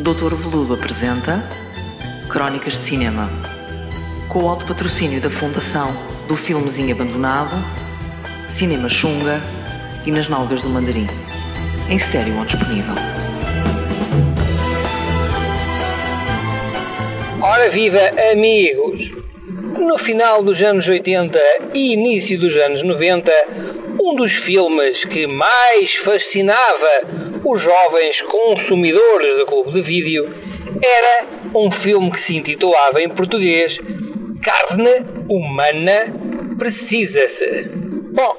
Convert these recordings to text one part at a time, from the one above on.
Doutor Veludo apresenta Crónicas de Cinema. Com o alto patrocínio da Fundação do Filmezinho Abandonado, Cinema Xunga e Nas Nalgas do Mandarim. Em estéreo ou disponível. Ora viva, amigos! No final dos anos 80 e início dos anos 90, um dos filmes que mais fascinava os jovens consumidores do clube de vídeo era um filme que se intitulava em português Carne Humana Precisa-se. Bom,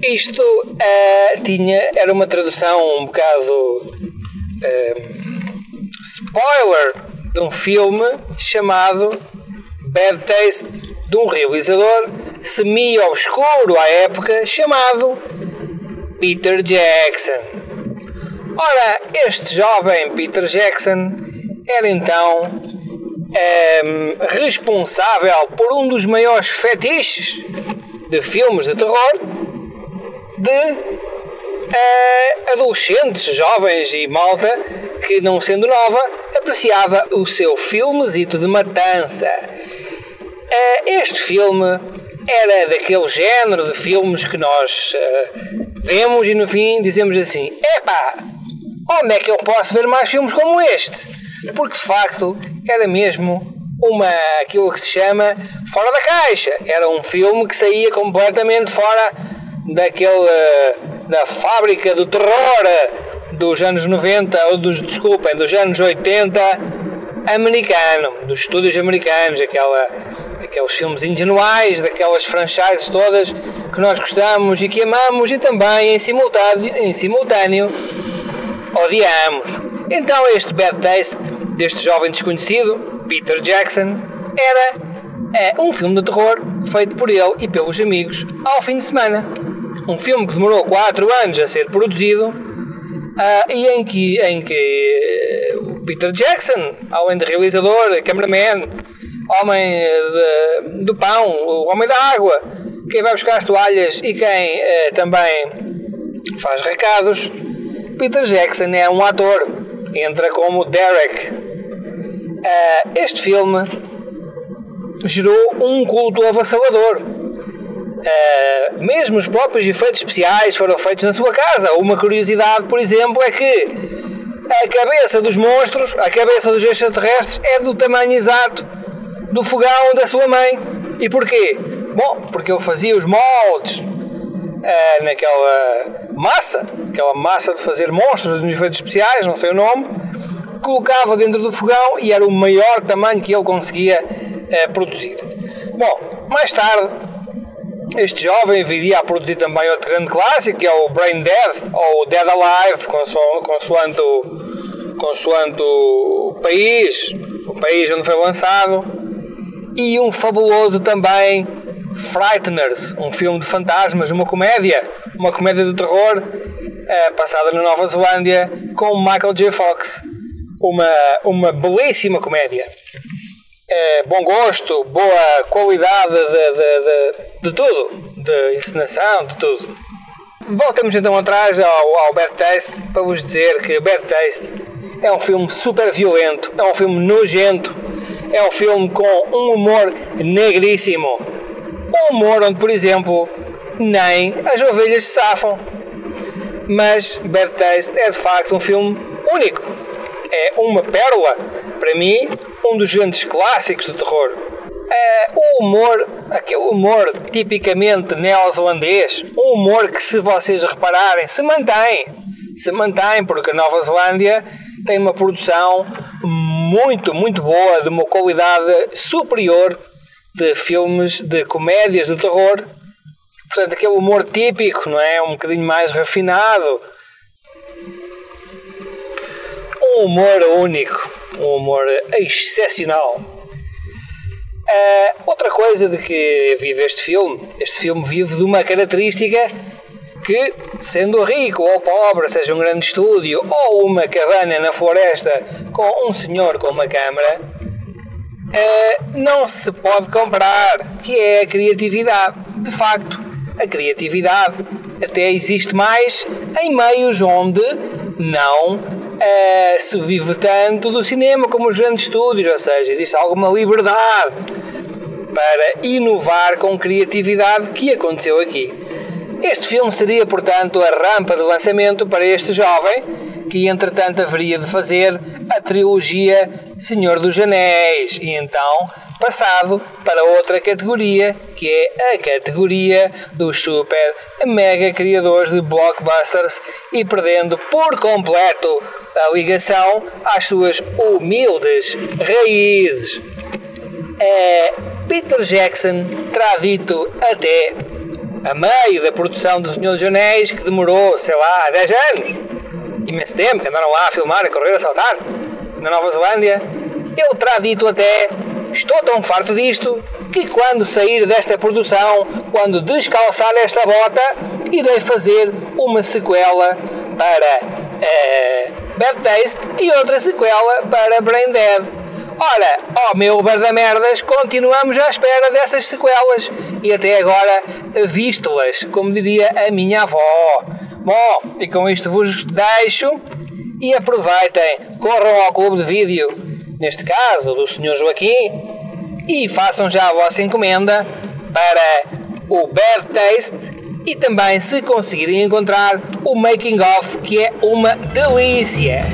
isto uh, tinha, era uma tradução um bocado uh, spoiler de um filme chamado Bad Taste de um realizador semi-obscuro à época chamado Peter Jackson. Ora, este jovem Peter Jackson era então um, responsável por um dos maiores fetiches de filmes de terror de uh, adolescentes, jovens e malta que, não sendo nova, apreciava o seu filmezito de matança. Uh, este filme era daquele género de filmes que nós uh, vemos e no fim dizemos assim: epá, onde é que eu posso ver mais filmes como este? Porque de facto era mesmo uma aquilo que se chama fora da caixa. Era um filme que saía completamente fora daquele da fábrica do terror dos anos 90 ou dos desculpem, dos anos 80 americano, dos estúdios americanos, aquela aqueles filmes ingenuais, daquelas franchises todas que nós gostamos e que amamos e também em simultâneo, em simultâneo odiamos. Então este Bad Taste deste jovem desconhecido, Peter Jackson, era é, um filme de terror feito por ele e pelos amigos ao fim de semana. Um filme que demorou 4 anos a ser produzido uh, e em que, em que o Peter Jackson, além de realizador, cameraman, homem de, do pão, o homem da água, quem vai buscar as toalhas e quem uh, também faz recados, Peter Jackson é um ator, entra como Derek. Uh, este filme gerou um culto avassalador. Uh, mesmo os próprios efeitos especiais foram feitos na sua casa. Uma curiosidade, por exemplo, é que a cabeça dos monstros, a cabeça dos extraterrestres, é do tamanho exato do fogão da sua mãe. E porquê? Bom, porque ele fazia os moldes uh, naquela massa, aquela massa de fazer monstros nos efeitos especiais, não sei o nome, colocava dentro do fogão e era o maior tamanho que ele conseguia uh, produzir. Bom, mais tarde, este jovem viria a produzir também outro grande clássico, que é o Brain Dead, ou Dead Alive, consoante o, consoante o país, o país onde foi lançado, e um fabuloso também Frighteners, um filme de fantasmas, uma comédia, uma comédia de terror é, passada na Nova Zelândia com Michael J. Fox. Uma, uma belíssima comédia. É, bom gosto, boa qualidade de, de, de, de, tudo, de encenação, de tudo. Voltamos então atrás ao, ao Bad Taste para vos dizer que Bad Taste é um filme super violento, é um filme nojento, é um filme com um humor negríssimo um humor onde, por exemplo, nem as ovelhas se safam. Mas Bad Taste é de facto um filme único. É uma pérola, para mim, um dos grandes clássicos do terror. É o humor, aquele humor tipicamente neozelandês, um humor que, se vocês repararem, se mantém. Se mantém, porque a Nova Zelândia tem uma produção muito, muito boa, de uma qualidade superior de filmes de comédias de terror. Portanto, aquele humor típico, não é? Um bocadinho mais refinado. Um humor único. Um humor excepcional. Uh, outra coisa de que vive este filme, este filme vive de uma característica que, sendo rico ou pobre, seja um grande estúdio ou uma cabana na floresta com um senhor com uma câmara, uh, não se pode comprar, que é a criatividade. De facto, a criatividade até existe mais em meios onde não uh, se vive tanto do cinema como os grandes estúdios, ou seja, existe alguma liberdade para inovar com criatividade que aconteceu aqui. Este filme seria, portanto, a rampa de lançamento para este jovem que, entretanto, haveria de fazer a trilogia Senhor dos Anéis e então passado para outra categoria, que é a categoria dos super mega criadores de blockbusters e perdendo por completo a ligação às suas humildes raízes. É, Peter Jackson terá dito até a meio da produção do Senhor dos Anéis que demorou, sei lá, 10 anos, imenso tempo, que andaram lá a filmar, a correr, a saltar, na Nova Zelândia. Ele terá dito até Estou tão farto disto que quando sair desta produção, quando descalçar esta bota, irei fazer uma sequela para uh, Bad Taste e outra sequela para Brain Dead. Ora, ó meu merdas, continuamos à espera dessas sequelas e até agora visto-las, como diria a minha avó. Bom, e com isto vos deixo e aproveitem, corram ao clube de vídeo neste caso do Sr. Joaquim, e façam já a vossa encomenda para o Bad Taste e também se conseguirem encontrar o Making of, que é uma delícia.